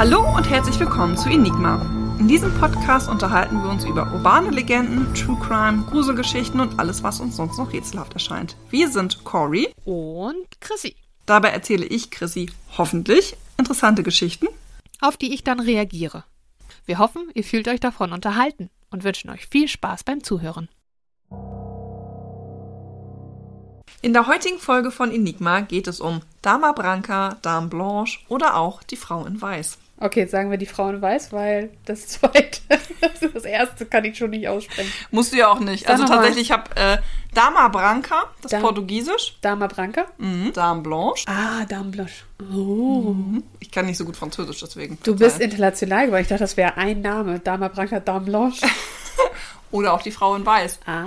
Hallo und herzlich willkommen zu Enigma. In diesem Podcast unterhalten wir uns über urbane Legenden, True Crime, Gruselgeschichten und alles, was uns sonst noch rätselhaft erscheint. Wir sind Cory und Chrissy. Dabei erzähle ich Chrissy hoffentlich interessante Geschichten, auf die ich dann reagiere. Wir hoffen, ihr fühlt euch davon unterhalten und wünschen euch viel Spaß beim Zuhören. In der heutigen Folge von Enigma geht es um Dama Branca, Dame Blanche oder auch die Frau in Weiß. Okay, jetzt sagen wir die Frau in Weiß, weil das zweite, das erste kann ich schon nicht aussprechen. Musst du ja auch nicht. Sag also tatsächlich, ich habe äh, Dama Branca, das Dam- Portugiesisch, Dama Branca? mhm. Dame Blanche. Ah, Dame Blanche. Oh. Ich kann nicht so gut Französisch, deswegen. Du bist international geworden. Ich dachte, das wäre ein Name. Dama Branca, Dame Blanche. Oder auch die Frau in Weiß. Ah,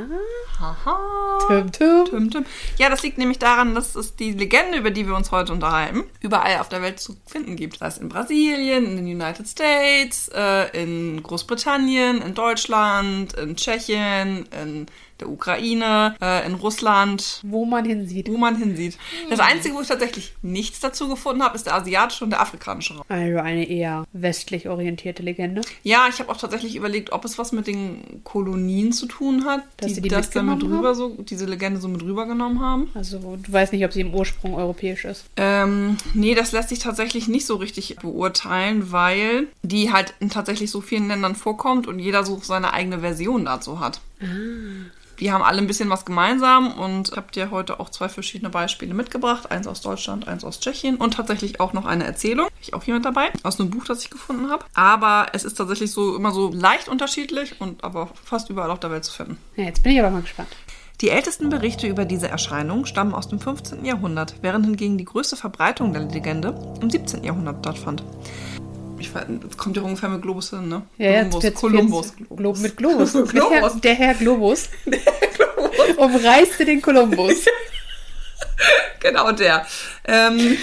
Haha. Tim, Tim. Tim, Tim. Ja, das liegt nämlich daran, dass es die Legende, über die wir uns heute unterhalten, überall auf der Welt zu finden gibt. Das heißt in Brasilien, in den United States, äh, in Großbritannien, in Deutschland, in Tschechien, in der Ukraine, äh, in Russland, Wo man hinsieht. wo man hinsieht. Das Einzige, wo ich tatsächlich nichts dazu gefunden habe, ist der asiatische und der afrikanische Raum. Also eine eher westlich orientierte Legende. Ja, ich habe auch tatsächlich überlegt, ob es was mit den Kolonien zu tun hat, Dass sie die das dann mit rüber so, diese Legende so mit rübergenommen haben. Also du weißt nicht, ob sie im Ursprung europäisch ist. Ähm, nee, das lässt sich tatsächlich nicht so richtig beurteilen, weil die halt in tatsächlich so vielen Ländern vorkommt und jeder so seine eigene Version dazu hat. Die haben alle ein bisschen was gemeinsam und ich habe dir heute auch zwei verschiedene Beispiele mitgebracht. Eins aus Deutschland, eins aus Tschechien und tatsächlich auch noch eine Erzählung. Hab Ich auch hier mit dabei, aus einem Buch, das ich gefunden habe. Aber es ist tatsächlich so immer so leicht unterschiedlich und aber fast überall auf der Welt zu finden. Ja, jetzt bin ich aber mal gespannt. Die ältesten Berichte über diese Erscheinung stammen aus dem 15. Jahrhundert, während hingegen die größte Verbreitung der Legende im 17. Jahrhundert stattfand. Ich das kommt ja ungefähr mit Globus hin, ne? Ja, Kolumbus, jetzt- Kolumbus. jetzt- Glo mit Globus. Globus. Mit Herr, der Herr Globus. Umreiste den Kolumbus. Genau der. Ähm,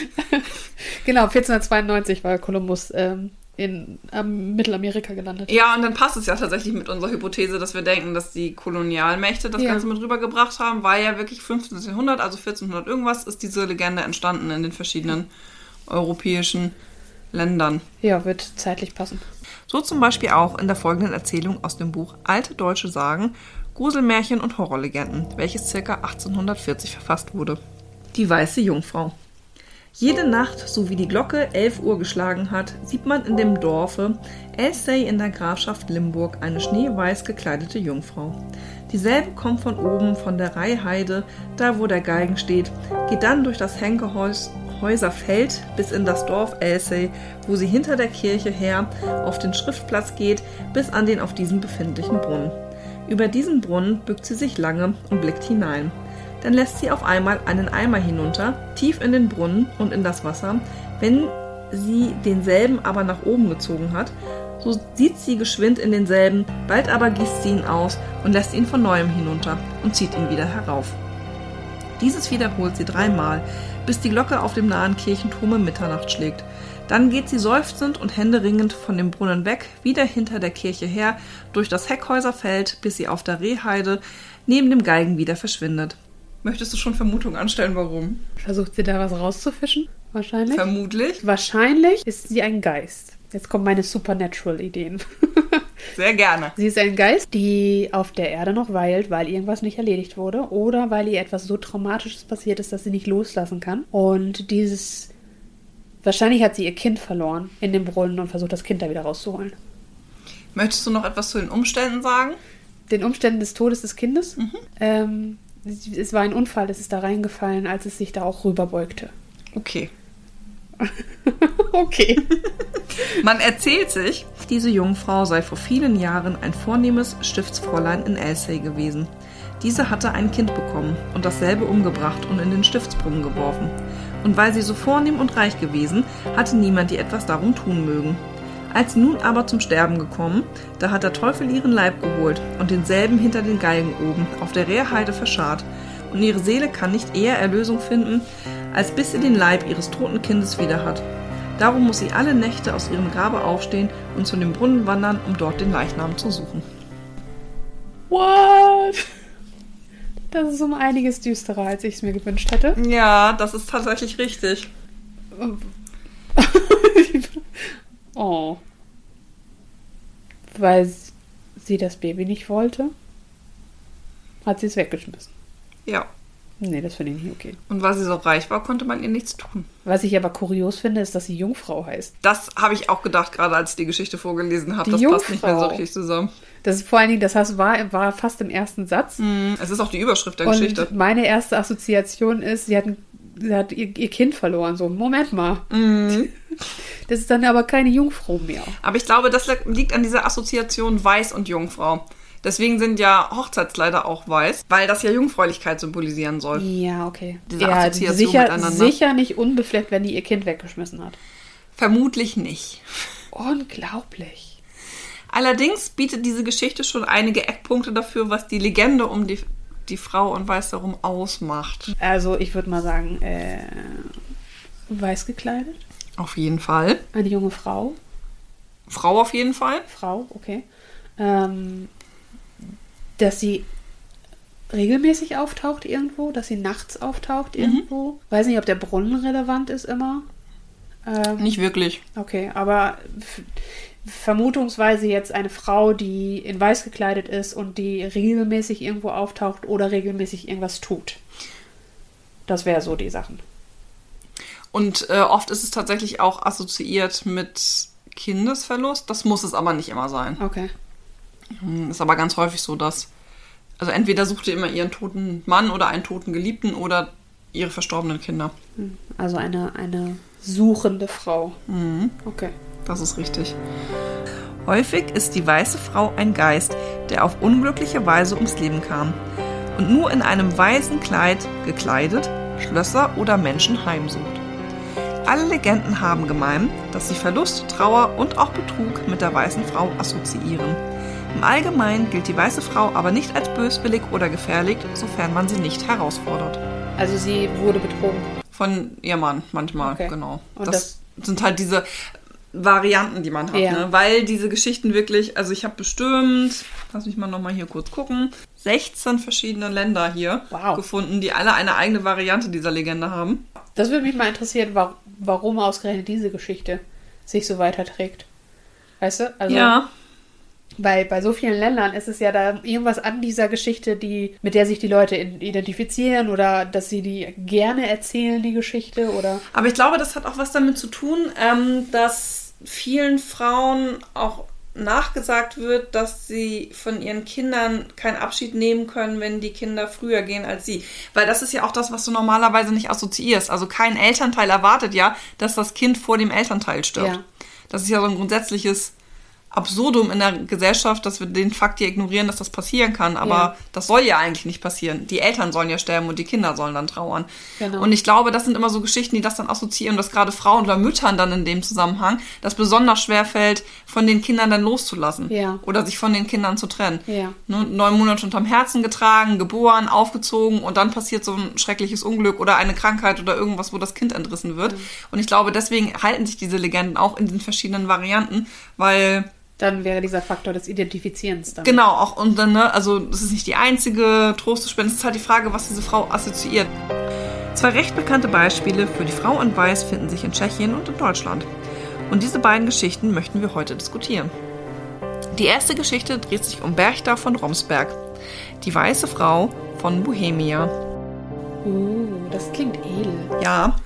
Genau, 1492 war Kolumbus ähm, in ähm, Mittelamerika gelandet. ja, und dann passt es ja tatsächlich mit unserer Hypothese, dass wir denken, dass die Kolonialmächte das Ja. Ganze mit rübergebracht haben, weil ja wirklich 15. Jahrhundert, also 1400 irgendwas, ist diese Legende entstanden in den verschiedenen europäischen Ländern. Ja, wird zeitlich passen. So zum Beispiel auch in der folgenden Erzählung aus dem Buch Alte deutsche Sagen, Gruselmärchen und Horrorlegenden, welches ca. 1840 verfasst wurde. Die weiße Jungfrau. Jede Nacht, so wie die Glocke 11 Uhr geschlagen hat, sieht man in dem Dorfe Elsey in der Grafschaft Limburg eine schneeweiß gekleidete Jungfrau. Dieselbe kommt von oben von der Reihheide, da wo der Galgen steht, geht dann durch das Henkehaus Häuserfeld bis in das Dorf Elsey, wo sie hinter der Kirche her auf den Schriftplatz geht, bis an den auf diesem befindlichen Brunnen. Über diesen Brunnen bückt sie sich lange und blickt hinein. Dann lässt sie auf einmal einen Eimer hinunter, tief in den Brunnen und in das Wasser. Wenn sie denselben aber nach oben gezogen hat, so sieht sie geschwind in denselben, bald aber gießt sie ihn aus und lässt ihn von neuem hinunter und zieht ihn wieder herauf. Dieses wiederholt sie dreimal, bis die Glocke auf dem nahen Kirchenturme Mitternacht schlägt. Dann geht sie seufzend und händeringend von dem Brunnen weg, wieder hinter der Kirche her, durch das Heckhäuserfeld, bis sie auf der Rehheide neben dem Galgen wieder verschwindet. Möchtest du schon Vermutungen anstellen, warum? Versucht sie da was rauszufischen? Wahrscheinlich. Vermutlich. Wahrscheinlich ist sie ein Geist. Jetzt kommen meine Supernatural-Ideen. Sehr gerne. Sie ist ein Geist, die auf der Erde noch weilt, weil irgendwas nicht erledigt wurde oder weil ihr etwas so Traumatisches passiert ist, dass sie nicht loslassen kann. Und dieses. Wahrscheinlich hat sie ihr Kind verloren in dem Brunnen und versucht, das Kind da wieder rauszuholen. Möchtest du noch etwas zu den Umständen sagen? Den Umständen des Todes des Kindes. Ähm, es es war ein Unfall, es ist da reingefallen, als es sich da auch rüberbeugte. Okay. Okay. Man erzählt sich, diese Jungfrau sei vor vielen Jahren ein vornehmes Stiftsfräulein in Elsey gewesen. Diese hatte ein Kind bekommen und dasselbe umgebracht und in den Stiftsbrunnen geworfen. Und weil sie so vornehm und reich gewesen, hatte niemand ihr etwas darum tun mögen. Als sie nun aber zum Sterben gekommen, da hat der Teufel ihren Leib geholt und denselben hinter den Galgen oben auf der Rehrheide verscharrt. Und ihre Seele kann nicht eher Erlösung finden, als bis sie den Leib ihres toten Kindes wieder hat. Darum muss sie alle Nächte aus ihrem Grabe aufstehen und zu dem Brunnen wandern, um dort den Leichnam zu suchen. What? Das ist um einiges düsterer, als ich es mir gewünscht hätte. Ja, das ist tatsächlich richtig. Oh. Weil sie das Baby nicht wollte, hat sie es weggeschmissen. Ja. Nee, das finde ich nicht okay. Und weil sie so reich war, konnte man ihr nichts tun. Was ich aber kurios finde, ist, dass sie Jungfrau heißt. Das habe ich auch gedacht, gerade als ich die Geschichte vorgelesen habe. Die Das passt nicht mehr so Jungfrau. richtig zusammen. Das ist vor allen Dingen, das hast, war, war fast im ersten Satz. Mhm. Es ist auch die Überschrift der Und Geschichte. meine erste Assoziation ist, sie hat, sie hat ihr, ihr Kind verloren. So, Moment mal. Mhm. Das ist dann aber keine Jungfrau mehr. Aber ich glaube, das liegt an dieser Assoziation Weiß und Jungfrau. Deswegen sind ja Hochzeitskleider auch weiß, weil das ja Jungfräulichkeit symbolisieren soll. Ja, okay. Diese ja, Assoziation sicher, miteinander. sicher nicht unbefleckt, wenn die ihr Kind weggeschmissen hat. Vermutlich nicht. Unglaublich. Allerdings bietet diese Geschichte schon einige Eckpunkte dafür, was die Legende um die, die Frau und Weiß darum ausmacht. Also, ich würde mal sagen, äh, weiß gekleidet. Auf jeden Fall. Eine junge Frau. Frau auf jeden Fall. Frau, okay. Ähm, dass sie regelmäßig auftaucht irgendwo, dass sie nachts auftaucht irgendwo. Weiß nicht, ob der Brunnen relevant ist immer. Ähm, Nicht wirklich. okay, aber vermutungsweise jetzt eine Frau, die in weiß gekleidet ist und die regelmäßig irgendwo auftaucht oder regelmäßig irgendwas tut. Das wäre so die Sachen. Und äh, oft ist es tatsächlich auch assoziiert mit Kindesverlust. Das muss es aber nicht immer sein. Okay. Hm, Ist aber ganz häufig so, dass. Also entweder sucht ihr immer ihren toten Mann oder einen toten Geliebten oder ihre verstorbenen Kinder. Also eine, eine suchende Frau. Okay. Das ist richtig. Häufig ist die weiße Frau ein Geist, der auf unglückliche Weise ums Leben kam und nur in einem weißen Kleid gekleidet Schlösser oder Menschen heimsucht. Alle Legenden haben gemein, dass sie Verlust, Trauer und auch Betrug mit der weißen Frau assoziieren. Im Allgemeinen gilt die weiße Frau aber nicht als böswillig oder gefährlich, sofern man sie nicht herausfordert. Also sie wurde betrogen. Von ihrem Mann manchmal, Okay. genau. Und das, sind halt diese Varianten, die man hat, Ja. ne? weil diese Geschichten wirklich, also ich habe bestimmt, lass mich mal nochmal hier kurz gucken, 16 verschiedene Länder hier Wow. gefunden, die alle eine eigene Variante dieser Legende haben. Das würde mich mal interessieren, wa warum ausgerechnet diese Geschichte sich so weiterträgt. Weißt du? Also, Weil bei so vielen Ländern ist es ja da irgendwas an dieser Geschichte, die, mit der sich die Leute identifizieren oder dass sie die gerne erzählen, die Geschichte oder. Aber ich glaube, das hat auch was damit zu tun, ähm, dass vielen Frauen auch nachgesagt wird, dass sie von ihren Kindern keinen Abschied nehmen können, wenn die Kinder früher gehen als sie. Weil das ist ja auch das, was du normalerweise nicht assoziierst. Also kein Elternteil erwartet ja, dass das Kind vor dem Elternteil stirbt. Ja. Das ist ja so ein grundsätzliches Absurdum in der Gesellschaft, dass wir den Fakt hier ignorieren, dass das passieren kann. Aber Ja. das soll ja eigentlich nicht passieren. Die Eltern sollen ja sterben und die Kinder sollen dann trauern. Genau. Und ich glaube, das sind immer so Geschichten, die das dann assoziieren, dass gerade Frauen oder Müttern dann in dem Zusammenhang das besonders schwer fällt, von den Kindern dann loszulassen. Ja. Oder sich von den Kindern zu trennen. Ja. Ne, neun Monate unterm Herzen getragen, geboren, aufgezogen und dann passiert so ein schreckliches Unglück oder eine Krankheit oder irgendwas, wo das Kind entrissen wird. Und ich glaube, deswegen halten sich diese Legenden auch in den verschiedenen Varianten, weil Dann wäre dieser Faktor des Identifizierens dann. Genau, auch und dann, ne, also das ist nicht die einzige Trost zu spenden, es ist halt die Frage, was diese Frau assoziiert. Zwei recht bekannte Beispiele für die Frau in Weiß finden sich in Tschechien und in Deutschland. Und diese beiden Geschichten möchten wir heute diskutieren. Die erste Geschichte dreht sich um Berchta von Romsberg, die weiße Frau von Bohemia. Uh, das klingt edel. Ja,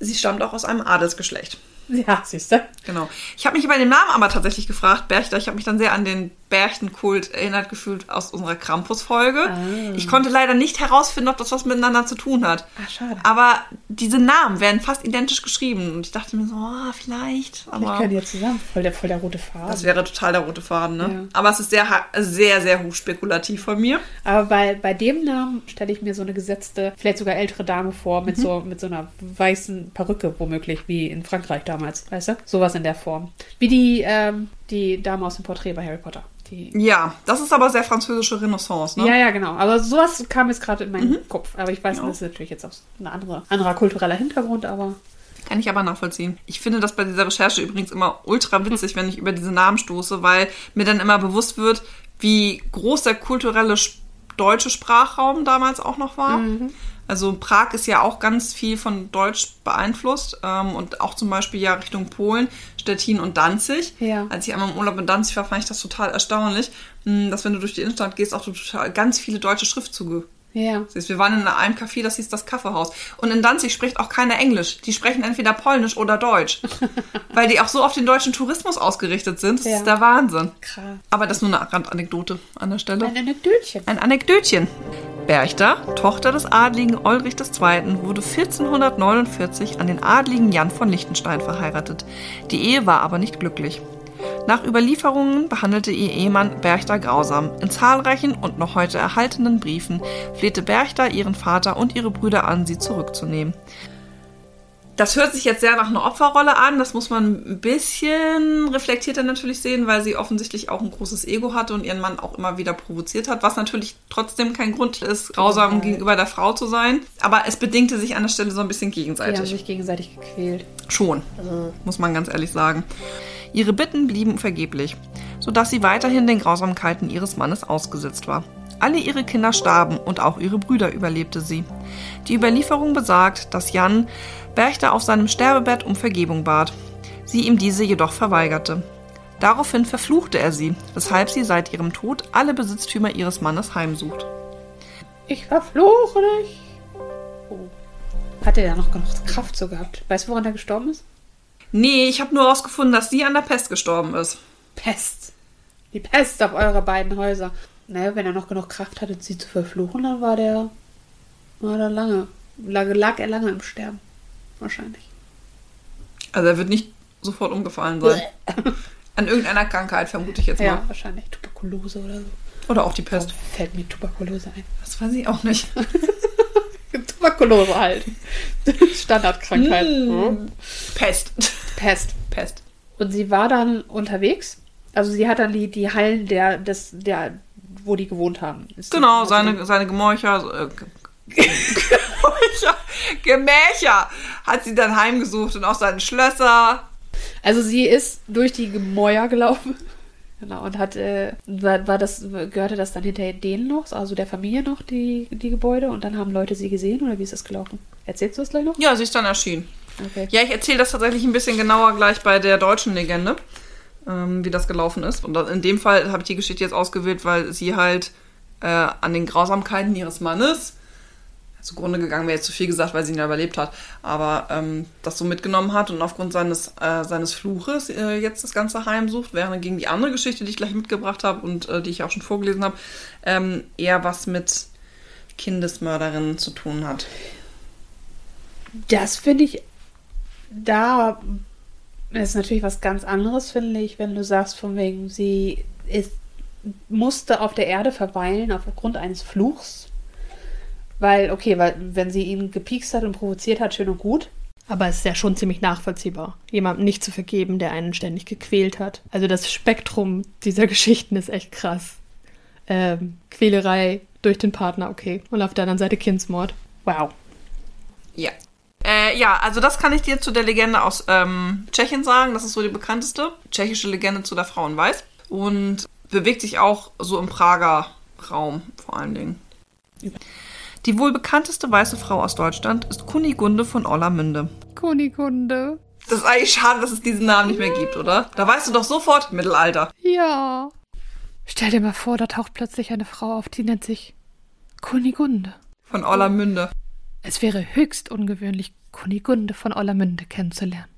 sie stammt auch aus einem Adelsgeschlecht. Ja, siehst du? Genau. Ich habe mich bei dem Namen aber tatsächlich gefragt, Berchter. Ich habe mich dann sehr an den Berchtenkult erinnert gefühlt aus unserer Krampus-Folge. Ah. Ich konnte leider nicht herausfinden, ob das was miteinander zu tun hat. Ah, schade. Aber diese Namen werden fast identisch geschrieben. Und ich dachte mir so, oh, vielleicht. Vielleicht Aber können die ja zusammen. Voll der, voll der rote Faden. das wäre total der rote Faden, ne? Ja. Aber es ist sehr, sehr, sehr hochspekulativ von mir. Aber bei, bei dem Namen stelle ich mir so eine gesetzte, vielleicht sogar ältere Dame vor, Mhm. mit, so, mit so einer weißen Perücke, womöglich, wie in Frankreich damals, weißt du? Sowas in der Form. Wie die, ähm, die Dame aus dem Porträt bei Harry Potter. Die, Ja, das ist aber sehr französische Renaissance, ne? Ja, ja, genau. Aber sowas kam jetzt gerade in meinen Mhm. Kopf. Aber ich weiß, Ja. das ist natürlich jetzt auch ein andere, anderer kultureller Hintergrund, aber Kann ich aber nachvollziehen. Ich finde das bei dieser Recherche übrigens immer ultra witzig, wenn ich über diese Namen stoße, weil mir dann immer bewusst wird, wie groß der kulturelle sch- deutsche Sprachraum damals auch noch war. Also Prag ist ja auch ganz viel von Deutsch beeinflusst ähm, und auch zum Beispiel ja Richtung Polen, Stettin und Danzig. Ja. Als ich einmal im Urlaub in Danzig war, fand ich das total erstaunlich, mh, dass wenn du durch die Innenstadt gehst, auch total ganz viele deutsche Schriftzüge Ja. siehst. Wir waren in einem Café, das hieß das Kaffeehaus. Und in Danzig spricht auch keiner Englisch. Die sprechen entweder Polnisch oder Deutsch. weil die auch so auf den deutschen Tourismus ausgerichtet sind. Das Ja. ist der Wahnsinn. Krass. Aber das ist nur eine Randanekdote an der Stelle. Ein Anekdötchen. Ein Anekdötchen. Berchter, Tochter des adligen Ulrich II., wurde 1449 an den adligen Jan von Liechtenstein verheiratet. Die Ehe war aber nicht glücklich. Nach Überlieferungen behandelte ihr Ehemann Berchter grausam. In zahlreichen und noch heute erhaltenen Briefen flehte Berchter ihren Vater und ihre Brüder an, sie zurückzunehmen. Das hört sich jetzt sehr nach einer Opferrolle an. Das muss man ein bisschen reflektierter natürlich sehen, weil sie offensichtlich auch ein großes Ego hatte und ihren Mann auch immer wieder provoziert hat, was natürlich trotzdem kein Grund ist, grausam Ja. gegenüber der Frau zu sein. Aber es bedingte sich an der Stelle so ein bisschen Die haben gegenseitig. sich gegenseitig gequält. Schon, muss man ganz ehrlich sagen. Ihre Bitten blieben vergeblich, sodass sie weiterhin den Grausamkeiten ihres Mannes ausgesetzt war. Alle ihre Kinder starben und auch ihre Brüder überlebte sie. Die Überlieferung besagt, dass Jan Berchter auf seinem Sterbebett um Vergebung bat, sie ihm diese jedoch verweigerte. Daraufhin verfluchte er sie, weshalb sie seit ihrem Tod alle Besitztümer ihres Mannes heimsucht. Ich verfluche dich. Oh. Hat er da noch genug Kraft so gehabt? Weißt du, woran er gestorben ist? Nee, ich habe nur herausgefunden, dass sie an der Pest gestorben ist. Pest. Die Pest auf eure beiden Häuser. Naja, wenn er noch genug Kraft hatte, sie zu verfluchen, dann war der. war der lange. Lag, lag er lange im Sterben. Wahrscheinlich. Also er wird nicht sofort umgefallen sein. An irgendeiner Krankheit, vermute ich jetzt mal. Ja, wahrscheinlich. Tuberkulose oder so. Oder auch die Pest. Fällt mir Tuberkulose ein. Das weiß ich auch nicht. Tuberkulose halt. Standardkrankheit. Hm. Pest. Pest. Pest. Und sie war dann unterwegs. Also sie hat dann die, die Hallen der, des, der, wo die gewohnt haben. Ist Genau, seine, seine Gemäucher, äh, Gemächer hat sie dann heimgesucht und auch seine Schlösser. Also sie ist durch die Gemäuer gelaufen. Genau, und hat, äh, war, war das, gehörte das dann hinter denen noch, also der Familie noch, die, die Gebäude? Und dann haben Leute sie gesehen oder wie ist das gelaufen? Erzählst du das gleich noch? Ja, sie ist dann erschienen. Okay. Ja, ich erzähle das tatsächlich ein bisschen genauer gleich bei der deutschen Legende, ähm, wie das gelaufen ist. Und in dem Fall habe ich die Geschichte jetzt ausgewählt, weil sie halt äh, an den Grausamkeiten ihres Mannes zugrunde gegangen wäre jetzt zu viel gesagt, weil sie ihn ja überlebt hat, aber ähm, das so mitgenommen hat und aufgrund seines, äh, seines Fluches äh, jetzt das ganze heimsucht, während gegen die andere Geschichte, die ich gleich mitgebracht habe und äh, die ich auch schon vorgelesen habe, ähm, eher was mit Kindesmörderinnen zu tun hat. Das finde ich, da ist natürlich was ganz anderes, finde ich, wenn du sagst, von wegen, sie ist, musste auf der Erde verweilen aufgrund eines Fluchs. Weil, okay, weil wenn sie ihn gepiekst hat und provoziert hat, schön und gut. Aber es ist ja schon ziemlich nachvollziehbar, jemandem nicht zu vergeben, der einen ständig gequält hat. Also das Spektrum dieser Geschichten ist echt krass. Ähm, Quälerei durch den Partner, okay. Und auf der anderen Seite Kindsmord. Wow. Ja. Äh, ja, also das kann ich dir zu der Legende aus ähm, Tschechien sagen. Das ist so die bekannteste tschechische Legende zu der Frau in Weiß. Und bewegt sich auch so im Prager Raum vor allen Dingen. Die wohl bekannteste weiße Frau aus Deutschland ist Kunigunde von Orlamünde. Kunigunde. Das ist eigentlich schade, dass es diesen Namen nicht mehr gibt, oder? Da weißt du doch sofort Mittelalter. Ja. Stell dir mal vor, da taucht plötzlich eine Frau auf, die nennt sich Kunigunde. Von Orlamünde. Es wäre höchst ungewöhnlich, Kunigunde von Orlamünde kennenzulernen.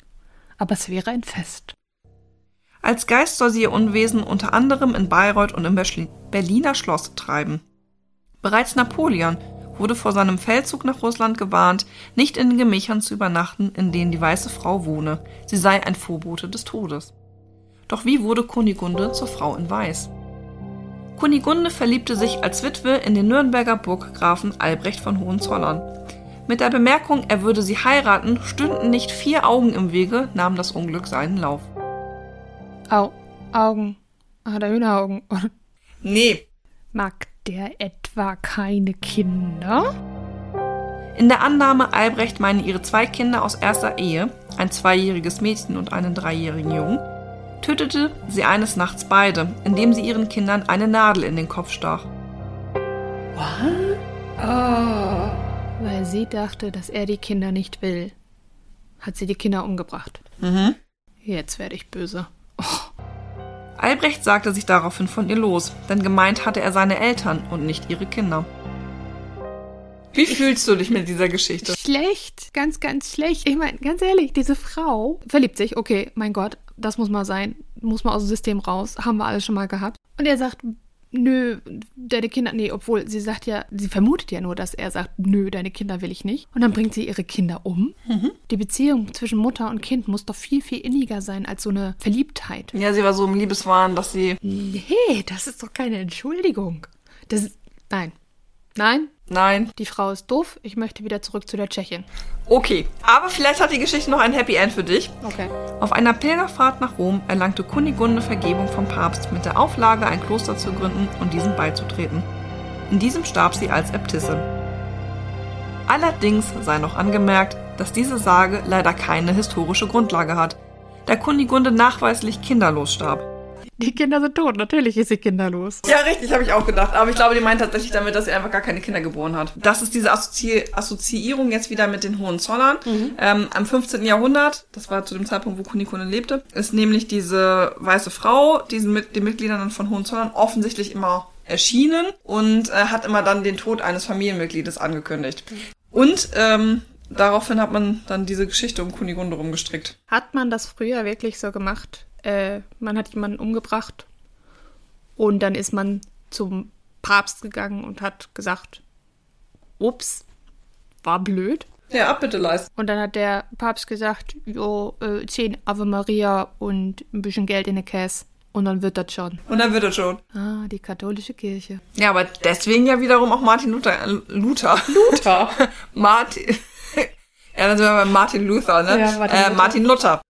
Aber es wäre ein Fest. Als Geist soll sie ihr Unwesen unter anderem in Bayreuth und im Berliner Schloss treiben. Bereits Napoleon wurde vor seinem Feldzug nach Russland gewarnt, nicht in den Gemächern zu übernachten, in denen die weiße Frau wohne. Sie sei ein Vorbote des Todes. Doch wie wurde Kunigunde zur Frau in Weiß? Kunigunde verliebte sich als Witwe in den Nürnberger Burggrafen Albrecht von Hohenzollern. Mit der Bemerkung, er würde sie heiraten, stünden nicht vier Augen im Wege, nahm das Unglück seinen Lauf. Au, Augen. Hat er Hühneraugen? Nee, Mag der etwa keine Kinder? In der Annahme, Albrecht meine ihre zwei Kinder aus erster Ehe, ein zweijähriges Mädchen und einen dreijährigen Jungen, tötete sie eines Nachts beide, indem sie ihren Kindern eine Nadel in den Kopf stach. What? Oh. Weil sie dachte, dass er die Kinder nicht will, hat sie die Kinder umgebracht. Mhm. Jetzt werde ich böse. Albrecht sagte sich daraufhin von ihr los, denn gemeint hatte er seine Eltern und nicht ihre Kinder. Wie fühlst du dich mit dieser Geschichte? Schlecht, ganz, ganz schlecht. Ich meine, ganz ehrlich, diese Frau verliebt sich. Okay, mein Gott, das muss mal sein. Muss mal aus dem System raus. Haben wir alles schon mal gehabt. Und er sagt, nö, deine Kinder, nee, obwohl sie sagt ja, sie vermutet ja nur, dass er sagt, nö, deine Kinder will ich nicht. Und dann bringt sie ihre Kinder um. Die Beziehung zwischen Mutter und Kind muss doch viel, viel inniger sein als so eine Verliebtheit. Ja, sie war so im Liebeswahn, dass sie. Nee, das ist doch keine Entschuldigung. Das ist, nein. Nein, Nein. die Frau ist doof. Ich möchte wieder zurück zu der Tschechin. Okay, aber vielleicht hat die Geschichte noch ein Happy End für dich. Okay. Auf einer Pilgerfahrt nach Rom erlangte Kunigunde Vergebung vom Papst mit der Auflage, ein Kloster zu gründen und diesem beizutreten. In diesem starb sie als Äbtissin. Allerdings sei noch angemerkt, dass diese Sage leider keine historische Grundlage hat, da Kunigunde nachweislich kinderlos starb. Die Kinder sind tot. Natürlich ist sie kinderlos. Ja, richtig, habe ich auch gedacht. Aber ich glaube, die meint tatsächlich damit, dass sie einfach gar keine Kinder geboren hat. Das ist diese Assozi Assoziierung jetzt wieder mit den Hohenzollern. Ähm, am 15. Jahrhundert, das war zu dem Zeitpunkt, wo Kunigunde lebte, ist nämlich diese weiße Frau, diesen mit den Mitgliedern von Hohenzollern offensichtlich immer erschienen und äh, hat immer dann den Tod eines Familienmitgliedes angekündigt. Und ähm, daraufhin hat man dann diese Geschichte um Kunigunde rumgestrickt. Hat man das früher wirklich so gemacht? Äh, man hat jemanden umgebracht und dann ist man zum Papst gegangen und hat gesagt, ups, war blöd. Ja, Abbitte leisten. Und dann hat der Papst gesagt, jo, äh, zehn Ave Maria und ein bisschen Geld in der Käse. Und dann wird das schon. Und dann wird es schon. Ah, die katholische Kirche. Ja, aber deswegen ja wiederum auch Martin Luther. Äh, Luther. Luther. Martin. ja, dann sind wir bei Martin Luther, ne? Ja, Martin äh, Luther. Martin Luther.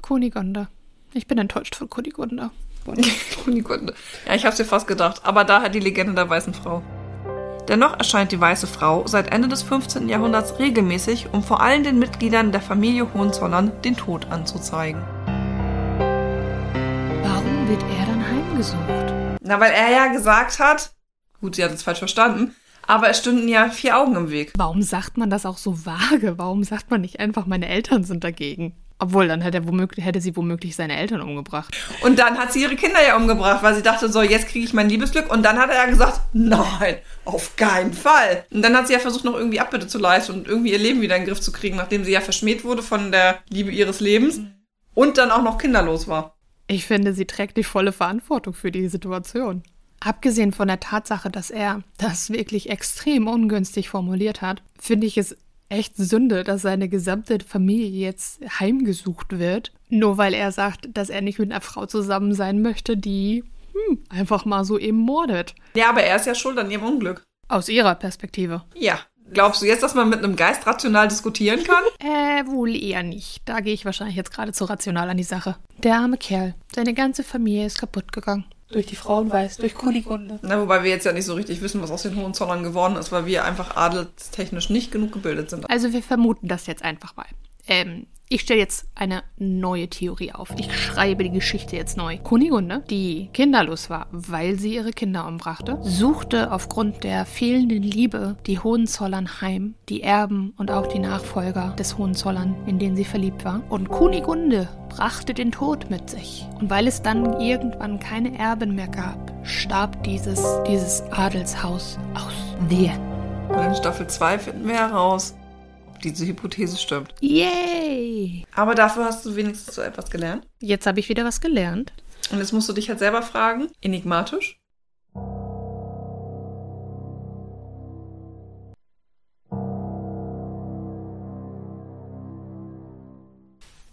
Kunigunde. Ich bin enttäuscht von Kunigunde. Kunigunde. Ja, ich hab's dir fast gedacht. Aber daher die Legende der weißen Frau. Dennoch erscheint die weiße Frau seit Ende des 15. Jahrhunderts regelmäßig, um vor allem den Mitgliedern der Familie Hohenzollern den Tod anzuzeigen. Warum wird er dann heimgesucht? Na, weil er ja gesagt hat, gut, sie hat es falsch verstanden, aber es stünden ja vier Augen im Weg. Warum sagt man das auch so vage? Warum sagt man nicht einfach, meine Eltern sind dagegen? Obwohl, dann hätte, er womöglich, hätte sie womöglich seine Eltern umgebracht. Und dann hat sie ihre Kinder ja umgebracht, weil sie dachte, so, jetzt kriege ich mein Liebesglück. Und dann hat er ja gesagt, nein, auf keinen Fall. Und dann hat sie ja versucht, noch irgendwie Abbitte zu leisten und irgendwie ihr Leben wieder in den Griff zu kriegen, nachdem sie ja verschmäht wurde von der Liebe ihres Lebens und dann auch noch kinderlos war. Ich finde, sie trägt die volle Verantwortung für die Situation. Abgesehen von der Tatsache, dass er das wirklich extrem ungünstig formuliert hat, finde ich es echt Sünde, dass seine gesamte Familie jetzt heimgesucht wird, nur weil er sagt, dass er nicht mit einer Frau zusammen sein möchte, die hm, einfach mal so eben mordet. Ja, aber er ist ja schuld an ihrem Unglück. Aus ihrer Perspektive. Ja. Glaubst du jetzt, dass man mit einem Geist rational diskutieren kann? Äh, wohl eher nicht. Da gehe ich wahrscheinlich jetzt gerade zu rational an die Sache. Der arme Kerl. Seine ganze Familie ist kaputt gegangen. Durch die Frauenweiß, durch Kunigunde. Na, wobei wir jetzt ja nicht so richtig wissen, was aus den Hohenzollern geworden ist, weil wir einfach adelstechnisch nicht genug gebildet sind. Also wir vermuten das jetzt einfach mal. Ähm, ich stelle jetzt eine neue Theorie auf. Ich schreibe die Geschichte jetzt neu. Kunigunde, die kinderlos war, weil sie ihre Kinder umbrachte, suchte aufgrund der fehlenden Liebe die Hohenzollern heim, die Erben und auch die Nachfolger des Hohenzollern, in denen sie verliebt war. Und Kunigunde brachte den Tod mit sich. Und weil es dann irgendwann keine Erben mehr gab, starb dieses, dieses Adelshaus aus. End. Und in Staffel 2 finden wir heraus, ob diese Hypothese stimmt. Yay! Aber dafür hast du wenigstens so etwas gelernt. Jetzt habe ich wieder was gelernt. Und jetzt musst du dich halt selber fragen, enigmatisch.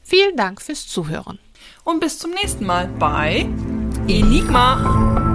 Vielen Dank fürs Zuhören. Und bis zum nächsten Mal bei Enigma.